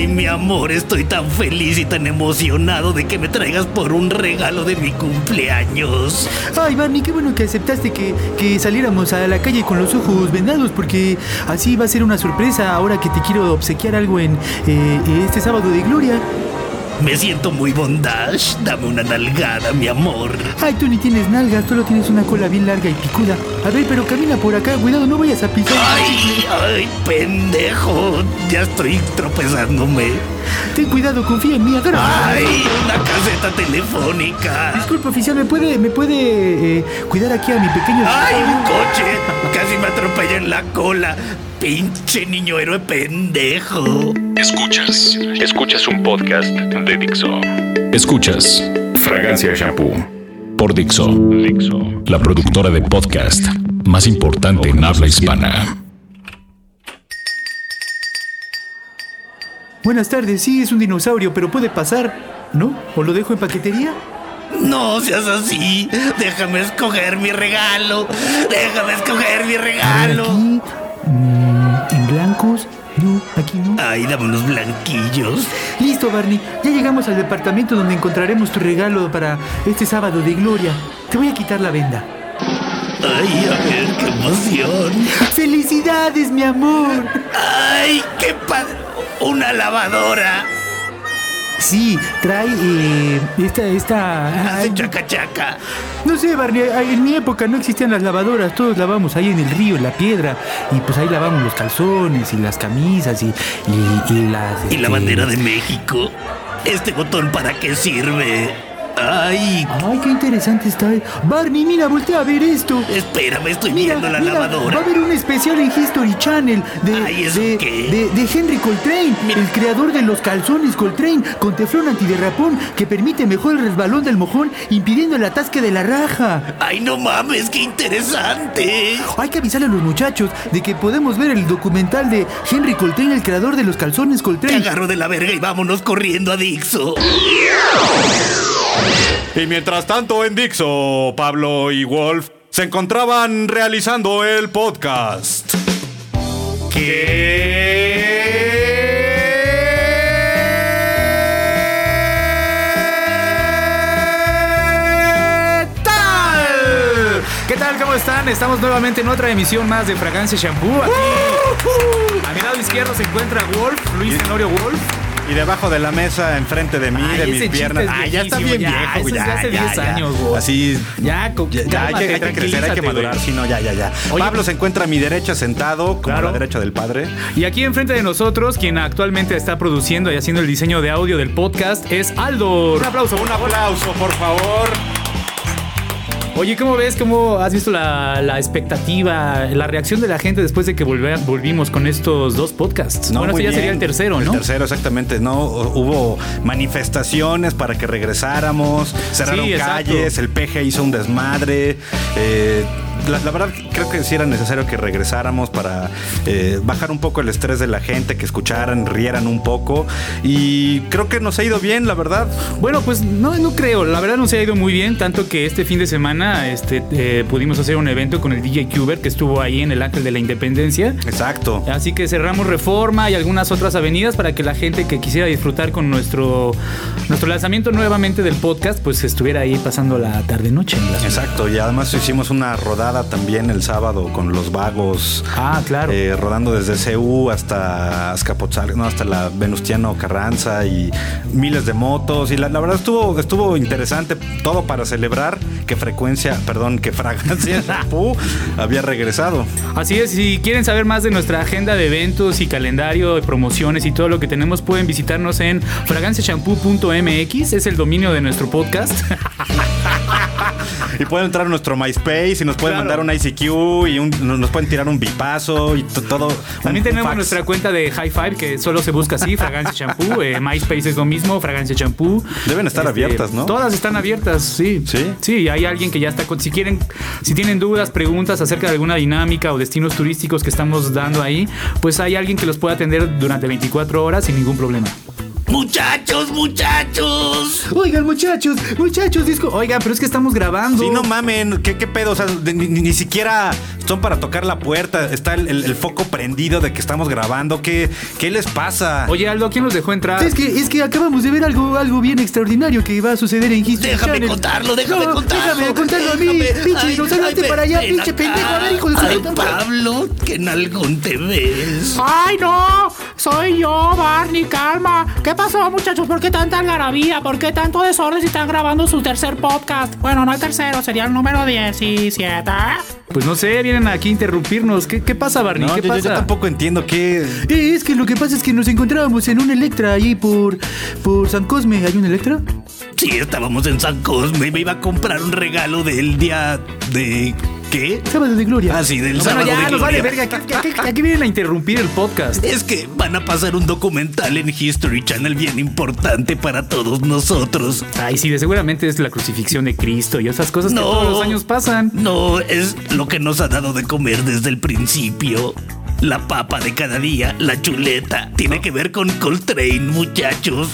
Ay, mi amor, estoy tan feliz y tan emocionado de que me traigas por un regalo de mi cumpleaños. Ay, Barney, qué bueno que aceptaste que, que saliéramos a la calle con los ojos vendados, porque así va a ser una sorpresa ahora que te quiero obsequiar algo en eh, este sábado de gloria. Me siento muy bondage. Dame una nalgada, mi amor. Ay, tú ni tienes nalgas, solo tienes una cola bien larga y picuda. A ver, pero camina por acá, cuidado, no vayas a pisar. Ay, ay, pendejo. Ya estoy tropezándome. Ten cuidado, confía en mí, agárrame. Ay, una caseta telefónica. Disculpe, oficial, ¿me puede, me puede eh, cuidar aquí a mi pequeño... Ay, un coche. Casi me atropella en la cola. Pinche niño héroe pendejo. Escuchas, escuchas un podcast de Dixo. Escuchas Fragancia Shampoo por Dixo, Dixo, la productora de podcast más importante en habla hispana. Buenas tardes, sí, es un dinosaurio, pero puede pasar, ¿no? ¿O lo dejo en paquetería? No seas así. Déjame escoger mi regalo. Déjame escoger mi regalo. Aquí, blancos, no, aquí no. Ay, dame unos blanquillos. Listo, Barney. Ya llegamos al departamento donde encontraremos tu regalo para este sábado de gloria. Te voy a quitar la venda. Ay, a ver, qué emoción. ¡Felicidades, mi amor! Ay, qué padre. Una lavadora. Sí, trae eh, esta, esta... Ay, chaca chaca. no sé, Barney, en mi época no existían las lavadoras, todos lavamos ahí en el río, en la piedra, y pues ahí lavamos los calzones y las camisas y, y, y las... ¿Y la este, bandera de México? ¿Este botón para qué sirve? Ay, Ay, qué interesante está. Barney, mira, voltea a ver esto. espérame, estoy Mira, viendo la mira, lavadora. Va a haber un especial en History Channel de, Ay, ¿eso de, qué? de- de Henry Coltrane, Mira. el creador de los calzones Coltrane con teflón antiderrapón que permite mejor el resbalón del mojón impidiendo el atasque de la raja. Ay, no mames, qué interesante. Hay que avisarle a los muchachos de que podemos ver el documental de Henry Coltrane, el creador de los calzones Te Coltrane. agarro de la verga y vámonos corriendo a Dixo. Y mientras tanto en Dixo, Pablo y Wolf se encontraban realizando el podcast. ¿Qué tal? ¿Qué tal? ¿Cómo están? Estamos nuevamente en otra emisión más de Fragancia Shampoo. Aquí, a mi lado izquierdo se encuentra Wolf, Luis Tenorio Wolf. Y debajo de la mesa, enfrente de mí, Ay, de mis piernas. Ay, ya está bien ya, viejo, ya, de hace ya, 10 ya. años, güey. Así. Ya, Ya, ya hay que, hay que crecer, hay que madurar, si no, ya, ya, ya. Oye- Pablo se encuentra a mi derecha sentado, como Claro. a la derecha del padre. Y aquí enfrente de nosotros, quien actualmente está produciendo y haciendo el diseño de audio del podcast es Aldo. Un aplauso, Un aplauso, por favor. Oye, ¿cómo ves? ¿Cómo has visto la, la expectativa, la reacción de la gente después de que volve- volvimos con estos dos podcasts? bueno, este ya bien. sería el tercero, ¿no? El tercero, exactamente. No hubo manifestaciones para que regresáramos, cerraron Sí, calles, el PG hizo un desmadre. eh, la, la verdad, creo que sí era necesario que regresáramos para eh, bajar un poco el estrés de la gente, que escucharan, rieran un poco. Y creo que nos ha ido bien, la verdad. Bueno, pues no, no creo. La verdad nos ha ido muy bien, tanto que este fin de semana este, eh, pudimos hacer un evento con el DJ Cuber que estuvo ahí en el Ángel de la Independencia. Exacto. Así que cerramos Reforma y algunas otras avenidas para que la gente que quisiera disfrutar con nuestro, nuestro lanzamiento nuevamente del podcast, pues estuviera ahí pasando la tarde-noche. Exacto, y además hicimos una rodada también el sábado con los vagos. Ah, claro. Eh, rodando desde CU hasta Azcapotzalco, no, hasta la Venustiano Carranza y miles de motos. Y la, la verdad estuvo, estuvo interesante todo para celebrar que frecuencia, perdón, que fragancia Shampoo había regresado. Así es, si quieren saber más de nuestra agenda de eventos y calendario de promociones y todo lo que tenemos, pueden visitarnos en fraganciashampoo.mx, es el dominio de nuestro podcast. Y pueden entrar a nuestro MySpace y nos pueden Claro. mandar un ICQ y un- nos pueden tirar un bipazo y todo. También un- tenemos nuestra cuenta de High Five que solo se busca así, Fragancia Shampoo. eh, MySpace es lo mismo, Fragancia Shampoo. Este, Deben estar abiertas, ¿no? Todas están abiertas, sí. ¿Sí? Sí, hay alguien que ya está con. Si quieren, si tienen dudas, preguntas acerca de alguna dinámica o destinos turísticos que estamos dando ahí, pues hay alguien que los puede atender durante 24 horas sin ningún problema. Muchachos, muchachos. Oigan, muchachos, muchachos, disco. Oigan, pero es que estamos grabando. Sí, no mamen, ¿qué, qué pedo? O sea, de- ni, ni siquiera son para tocar la puerta. Está el, el- el foco prendido de que estamos grabando. ¿Qué, qué les pasa? Oye, Aldo, ¿quién nos dejó entrar? Es que, es que acabamos de ver algo, algo bien extraordinario que va a suceder en History Déjame Channel. contarlo, déjame No, contarlo. Déjame contarlo a mí. Déjame. Pinche Ay, ven, para allá, pinche acá. pendejo. A ver, hijo de su Ay. Pablo, que nalgón te ves. ¡Ay, no! Soy yo, Barney, calma. ¿Qué pasó, muchachos? ¿Por qué tanta algarabía? ¿Por qué tanto desorden si están grabando su tercer podcast? Bueno, no el tercero, sería el número 17. Pues no sé, vienen aquí a interrumpirnos. ¿Qué, qué pasa, Barney? No, ¿Qué yo, pasa? yo tampoco entiendo qué. Eh, es que lo que pasa es que nos encontrábamos en un Electra ahí por, por San Cosme. ¿Hay un Electra? Sí, estábamos en San Cosme y me iba a comprar un regalo del día de... ¿Qué? Sábado de Gloria. Ah, sí, del Bueno, sábado ya, de nos vale Gloria. verga. ¿Qué- qué- qué- Aquí vienen a interrumpir el podcast. Es que van a pasar un documental en History Channel bien importante para todos nosotros. Ay, sí, seguramente es la crucifixión de Cristo y esas cosas que No. todos los años pasan. No, es lo que nos ha dado de comer desde el principio. La papa de cada día, la chuleta. Tiene que ver con Coltrane, muchachos.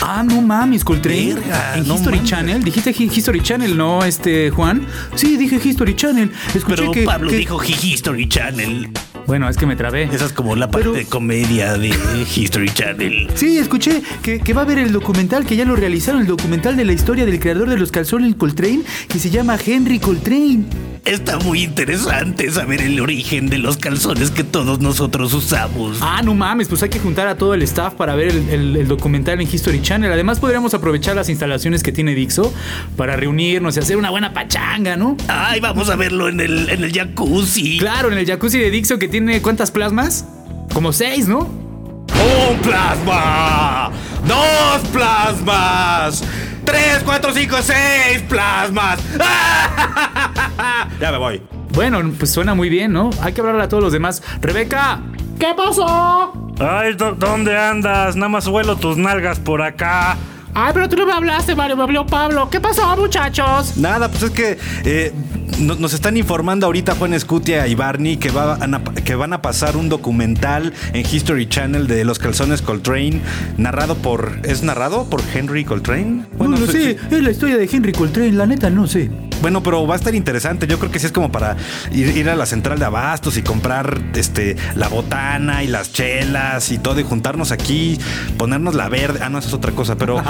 Ah, no mames, Coltrane. Verga, en no History mames. Channel. Dijiste Hi- History Channel, ¿no, este, Juan? Sí, dije History Channel. Escuché Pero que. Pablo que- dijo History Channel. Bueno, es que me trabé. Esa es como la parte Pero- de comedia de History Channel. Sí, escuché que, que va a haber el documental, que ya lo realizaron, el documental de la historia del creador de los calzones Coltrane, que se llama Henry Coltrane. Está muy interesante saber el origen de los calzones que todos nosotros usamos. Ah, no mames, pues hay que juntar a todo el staff para ver el, el- el documental en History Channel. Además, podríamos aprovechar las instalaciones que tiene Dixo para reunirnos y hacer una buena pachanga, ¿no? Ay, vamos a verlo en el, en el jacuzzi. Claro, en el jacuzzi de Dixo que tiene ¿cuántas plasmas? Como seis, ¿no? ¡Un plasma! ¡Dos plasmas! ¡Tres, cuatro, cinco, seis plasmas! ya me voy. Bueno, pues suena muy bien, ¿no? Hay que hablarle a todos los demás. Rebeca, ¿Qué pasó? Ay, ¿dó- ¿dónde andas? Nada más huelo tus nalgas por acá. Ay, pero tú no me hablaste, Mario, me habló Pablo. ¿Qué pasó, muchachos? Nada, pues es que eh, no- nos están informando ahorita Juan Escutia y Barney que, va- van a, que van a pasar un documental en History Channel de los calzones Coltrane, narrado por. ¿Es narrado por Henry Coltrane? no lo sí, sé, sí. es la historia de Henry Coltrane, la neta no sé. Bueno, pero va a estar interesante. Yo creo que sí es como para ir, ir a la central de abastos y comprar este la botana y las chelas y todo y juntarnos aquí, ponernos la verde. Ah, no, eso es otra cosa, pero, eh,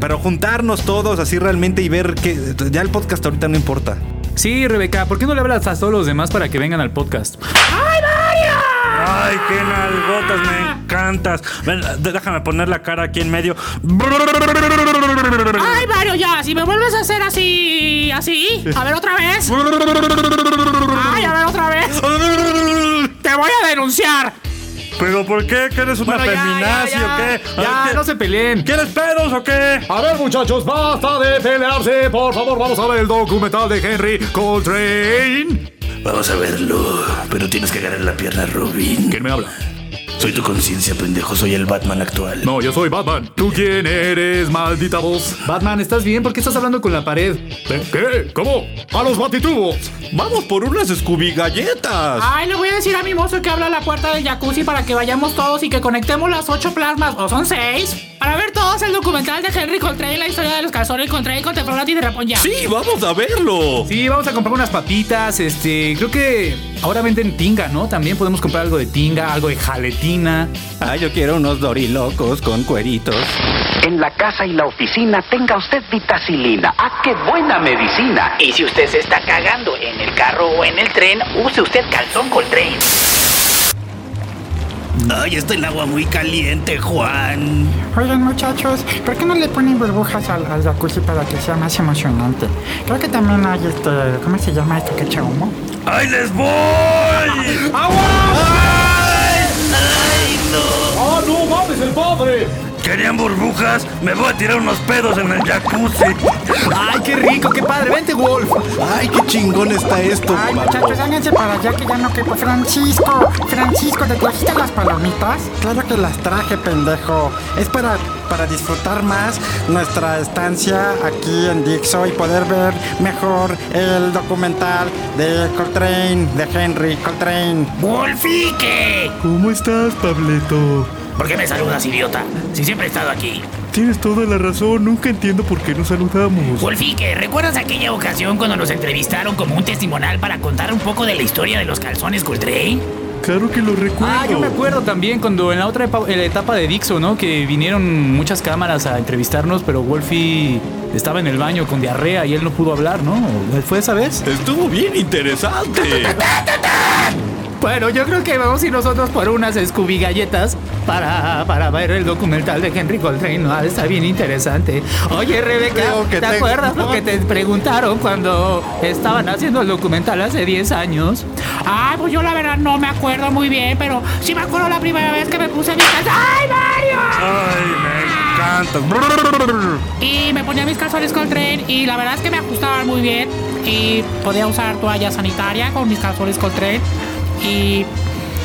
pero juntarnos todos así realmente y ver que ya el podcast ahorita no importa. Sí, Rebeca, ¿por qué no le hablas a todos los demás para que vengan al podcast? Ay, qué nalgotas, me encantas. Ven, déjame poner la cara aquí en medio. Ay, Mario, ya, si me vuelves a hacer así, así. A ver otra vez. Ay, a ver otra vez. Te voy a denunciar. ¿Pero por qué? ¿Que eres una Bueno, ya, feminazi ya, ya. o qué? A Ya, ver, no se peleen. ¿Quieres pedos o qué? A ver, muchachos, basta de pelearse. Por favor, vamos a ver el documental de Henry Coltrane. Vamos a verlo. Pero tienes que agarrar la pierna, Robin. ¿Quién me habla? Soy tu conciencia, pendejo. Soy el Batman actual. No, yo soy Batman. ¿Tú quién eres, maldita voz? Batman, ¿estás bien? ¿Por qué estás hablando con la pared? ¿Eh? ¿Qué? ¿Cómo? ¡A los batitubos! Vamos por unas Scooby galletas. Ay, le voy a decir a mi mozo que abra la puerta del jacuzzi para que vayamos todos y que conectemos las ocho plasmas, o son seis, para ver todos el documental de Henry Coltrane, la historia de los calzones Coltrane con Teflonati de Rapón ya. Sí, vamos a verlo. Sí, vamos a comprar unas papitas, este, creo que ahora venden tinga, ¿no? También podemos comprar algo de tinga, algo de Ah, yo quiero unos dorilocos con cueritos. En la casa y la oficina tenga usted vitacilina. ¡Ah, qué buena medicina! Y si usted se está cagando en el carro o en el tren, use usted calzón Coltrane. Ay, está el agua muy caliente, Juan. Oigan muchachos, ¿por qué no le ponen burbujas al, al jacuzzi para que sea más emocionante? Creo que también hay este, ¿cómo se llama esto que echa humo? ¡Ahí les voy! ¡Ah, no mames, el padre! ¿Querían burbujas? Me voy a tirar unos pedos en el jacuzzi. ¡Ay, qué rico, qué padre! ¡Vente, Wolf! Ay, qué chingón está esto. Ay muchachos, háganse para allá que ya no quepo. Francisco, Francisco, ¿te trajiste las palomitas? Claro que las traje, pendejo. Es para, para disfrutar más nuestra estancia aquí en Dixo y poder ver mejor el documental de Coltrane, de Henry Coltrane. ¡Wolfique! ¿Cómo estás, Pableto? ¿Por qué me saludas, idiota? Si siempre he estado aquí. Tienes toda la razón, nunca entiendo por qué nos saludamos. Wolfique, ¿recuerdas aquella ocasión cuando nos entrevistaron como un testimonial para contar un poco de la historia de los calzones Coltrane? Claro que lo recuerdo. Ah, yo me acuerdo también cuando en la otra epa- en la etapa de Dixo, ¿no? Que vinieron muchas cámaras a entrevistarnos, pero Wolfie estaba en el baño con diarrea y él no pudo hablar, ¿no? ¿Fue esa vez? Estuvo bien interesante. Bueno, yo creo que vamos a ir nosotros por unas Scooby galletas para, para ver el documental de Henry Coltrane. De estar bien interesante. Oye, Rebeca, ¿te tengo- acuerdas lo que te preguntaron cuando estaban haciendo el documental hace 10 años? Ay, pues yo la verdad no me acuerdo muy bien, pero sí me acuerdo la primera vez que me puse mis calzones. ¡Ay, Mario! Ay, me encanta. Y me ponía mis calzones Coltrane y la verdad es que me ajustaban muy bien. Y podía usar toalla sanitaria con mis calzones Coltrane. Y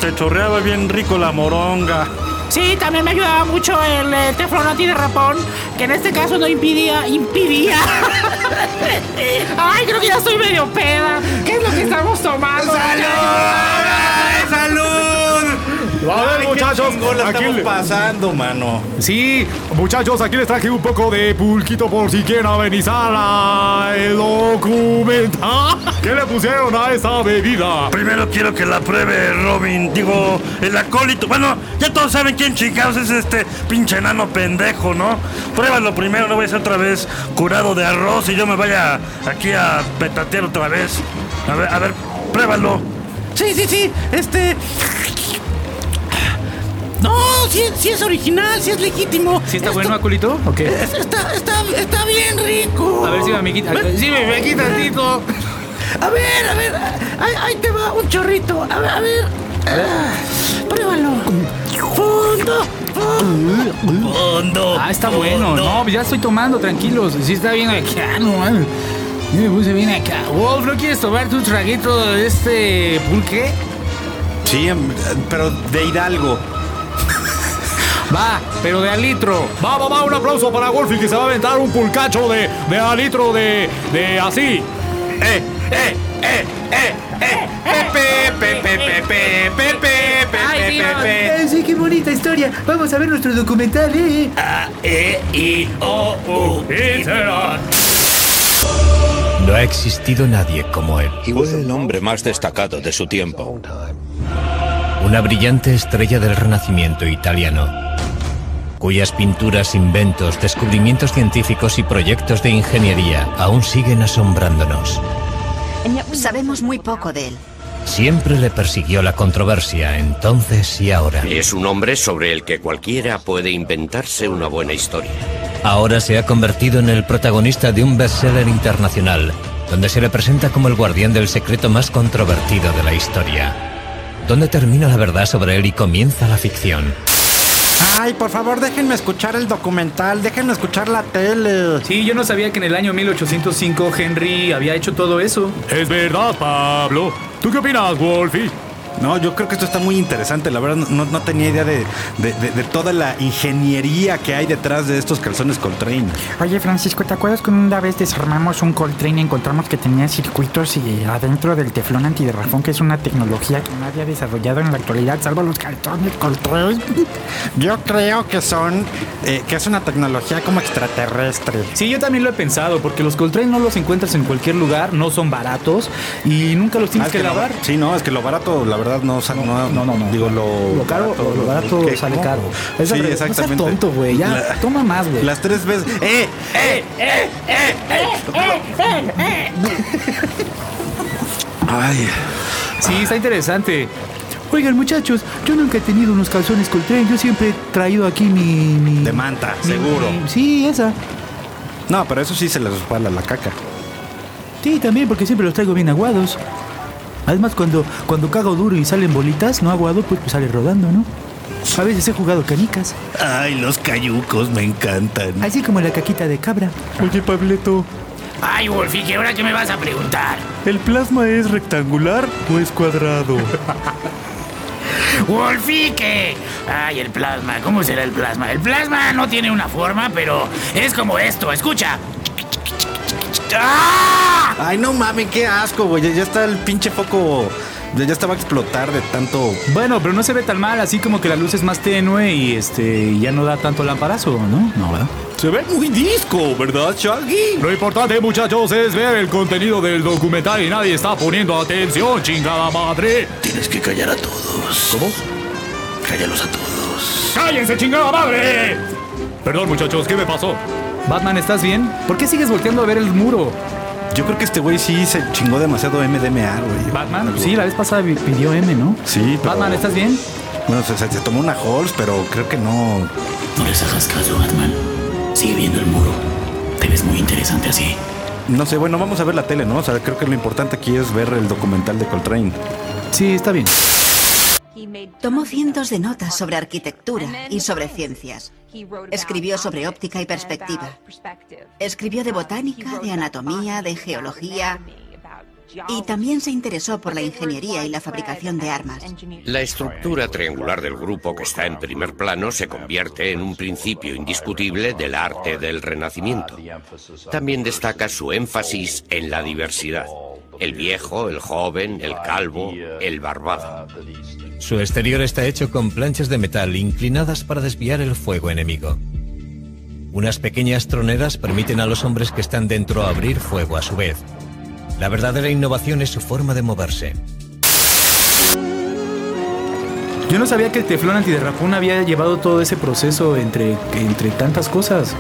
Te chorreaba bien rico la moronga. sí, también me ayudaba mucho el eh, teflón antiderrapón, que en este caso no impidía, impidía. Ay, creo que ya estoy medio peda. ¿Qué es lo que estamos tomando? ¡Salud! A ver, muchachos, la aquí estamos le- pasando, mano. Sí, muchachos, aquí les traje un poco de pulquito por si quieren amenizar a el documental. ¿Qué le pusieron a esa bebida? Primero quiero que la pruebe Robin, digo, el acólito. Bueno, ya todos saben quién chingados es este pinche enano pendejo, ¿no? Pruébalo primero, no voy a ser otra vez curado de arroz y yo me vaya aquí a petatear otra vez. A ver, a ver, pruébalo. Sí, sí, sí. Este. No, sí, sí es original, sí es legítimo. ¿Sí está Esto- bueno, Aculito? ¿O qué? es- Está, está, está bien rico. A ver si me quita. Sí, me, me quita tantito. A ver, a ver. Ahí, ahí te va un chorrito. A ver, a ver. Ah, pruébalo. Fondo. Fondo. Ah, está bueno. No, ya estoy tomando, tranquilos. Sí está bien acá, no mames. Sí me puse bien acá. Wolf, ¿no quieres tomar tu traguito de este pulque? Sí, em, pero de Hidalgo. Va, pero de al litro. Va, va, va, un aplauso para Wolfie que se va a aventar un pulcacho de, de a litro de, de así. Eh, eh, eh, eh, eh. Pepe, pepe, pepe, pepe, Ay, sí, pepe, vamos. pepe. Ay, sí, qué bonita historia. Vamos a ver nuestro documental, ¿eh? A, E, I, O, U. No ha existido nadie como él. Fue el hombre más destacado de su tiempo. Una brillante estrella del renacimiento italiano, cuyas pinturas, inventos, descubrimientos científicos y proyectos de ingeniería aún siguen asombrándonos. Sabemos muy poco de él. Siempre le persiguió la controversia, entonces y ahora. Es un hombre sobre el que cualquiera puede inventarse una buena historia. Ahora se ha convertido en el protagonista de un bestseller internacional, donde se le presenta como el guardián del secreto más controvertido de la historia. ¿Dónde termina la verdad sobre él y comienza la ficción? Ay, por favor, déjenme escuchar el documental, déjenme escuchar la tele. Sí, yo no sabía que en el año 1805 Henry había hecho todo eso. Es verdad, Pablo. ¿Tú qué opinas, Wolfie? No, yo creo que esto está muy interesante. La verdad, no, no tenía idea de, de- de- de toda la ingeniería que hay detrás de estos calzones Coltrane. Oye, Francisco, ¿te acuerdas que una vez desarmamos un Coltrane y encontramos que tenía circuitos y adentro del teflón antiderrafón, que es una tecnología que nadie ha desarrollado en la actualidad, salvo los calzones Coltrane? Yo creo que son, eh, que es una tecnología como extraterrestre. Sí, yo también lo he pensado, porque los Coltrane no los encuentras en cualquier lugar, no son baratos y nunca los tienes Ah, es que, lo- lavar. sí, no, es que lo barato, la verdad, no, sa- no, no, no, Digo, lo, Lo caro, lo barato ¿qué? sale caro. Es sí, revés. No seas exactamente. tonto, güey. Ya, La- toma más, güey. Las tres veces. ¡Eh! ¡Eh! ¡Eh! ¡Eh! ¡Eh! Ay. Sí, está interesante. Oigan, muchachos, yo nunca he tenido unos calzones Coltrane. Yo siempre he traído aquí mi. mi De manta, mi- seguro. mi- sí, esa. No, pero eso sí se les respalda la caca. Sí, también, porque siempre los traigo bien aguados. Además, cuando, cuando cago duro y salen bolitas, no aguado, pues, pues sale rodando, ¿no? A veces he jugado canicas. Ay, los cayucos me encantan. Así como la caquita de cabra. Oye, Pableto, Ay, Wolfie, ¿qué ahora qué me vas a preguntar? ¿el plasma es rectangular o es cuadrado? Wolfie, ¿qué? Ay, el plasma, ¿cómo será el plasma? El plasma no tiene una forma, pero es como esto, escucha. ¡Ah! Ay, no mames, qué asco, güey. Ya- Ya está el pinche foco Ya, ya estaba a explotar de tanto. Bueno, pero no se ve tan mal, así como que la luz es más tenue y este ya no da tanto lamparazo, ¿no? No, ¿verdad? Se ve muy disco, ¿verdad, Shaggy? Lo importante, muchachos, es ver el contenido del documental y nadie está poniendo atención, chingada madre. Tienes que callar a todos. ¿Cómo? Cállalos a todos. ¡Cállense, chingada madre! Perdón, muchachos, ¿qué me pasó? Batman, ¿estás bien? ¿Por qué sigues volteando a ver el muro? Yo creo que este güey sí se chingó demasiado MDMA, güey. Batman, Algo. sí, la vez pasada pidió M, ¿no? Sí, pero- Batman, ¿estás bien? Bueno, se, se- se tomó una Halls, pero creo que no. No les hagas caso, Batman. Sigue viendo el muro. Te ves muy interesante así. No sé, bueno, vamos a ver la tele, ¿no? O sea, creo que lo importante aquí es ver el documental de Coltrane. Sí, está bien. Tomó cientos de notas sobre arquitectura y sobre ciencias. Escribió sobre óptica y perspectiva. Escribió de botánica, de anatomía, de geología. Y también se interesó por la ingeniería y la fabricación de armas. La estructura triangular del grupo que está en primer plano se convierte en un principio indiscutible del arte del Renacimiento. También destaca su énfasis en la diversidad. El viejo, el joven, el calvo, el barbado. Su exterior está hecho con planchas de metal inclinadas para desviar el fuego enemigo. Unas pequeñas troneras permiten a los hombres que están dentro abrir fuego a su vez. La verdadera innovación es su forma de moverse. Yo no sabía que el teflón antiderrapón había llevado todo ese proceso entre, entre tantas cosas.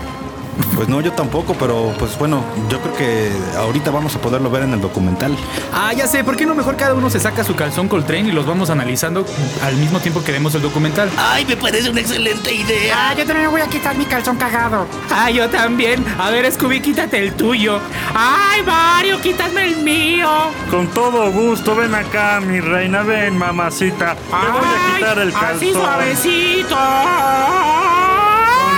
Pues no, yo tampoco, pero pues bueno, yo creo que ahorita vamos a poderlo ver en el documental. Ah, ya sé, ¿por qué no mejor cada uno se saca su calzón Coltrane y los vamos analizando al mismo tiempo que vemos el documental? Ay, me parece una excelente idea. Ah, yo también me voy a quitar mi calzón cagado. Ah, yo también. A ver, Scooby, quítate el tuyo. Ay, Mario, quítame el mío. Con todo gusto, ven acá, mi reina, ven, mamacita. Te voy a quitar el calzón. Así suavecito.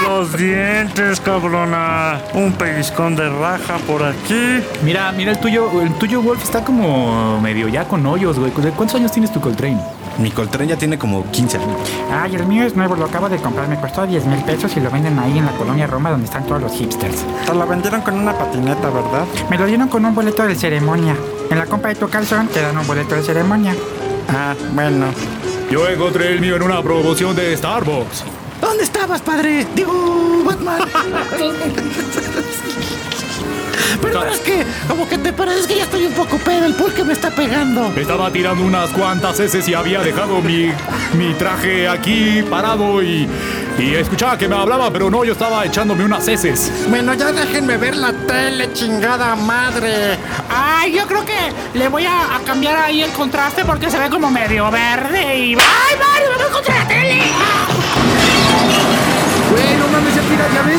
Los dientes, cabrona. Un pellizcón de raja por aquí. Mira, mira el tuyo, el tuyo Wolf está como medio ya con hoyos, güey. ¿De ¿Cuántos años tienes tu Coltrane? Mi Coltrane ya tiene como 15 años. Ay, el mío es nuevo, lo acabo de comprar, me costó 10 mil pesos y lo venden ahí en la colonia Roma donde están todos los hipsters. Te lo vendieron con una patineta, ¿verdad? Me lo dieron con un boleto de ceremonia. En la compra de tu calzón te dan un boleto de ceremonia. Ah, bueno. Yo encontré el mío en una promoción de Starbucks. ¿Dónde estabas, padre? Digo, Batman. Perdón, es que como que te parece que ya estoy un poco pedo, el pulque me está pegando. Estaba tirando unas cuantas heces y había dejado mi, mi traje aquí parado y, y escuchaba que me hablaba, pero no, yo estaba echándome unas heces. Bueno, ya déjenme ver la tele, chingada madre. Ay, yo creo que le voy a, a cambiar ahí el contraste porque se ve como medio verde y... ¡Ay, Mario, me voy contra la tele! Güey,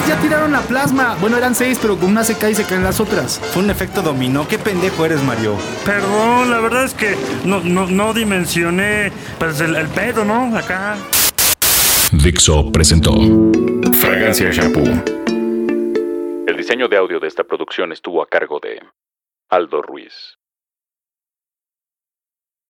ya tiraron la plasma. Bueno, eran seis, pero con una se cae y se caen las otras. Fue un efecto dominó. ¿Qué pendejo eres, Mario? Perdón, la verdad es que no, no, no dimensioné pues, el, el pedo, ¿no? Acá. Dixo presentó Fragancia Shampoo. El diseño de audio de esta producción estuvo a cargo de Aldo Ruiz.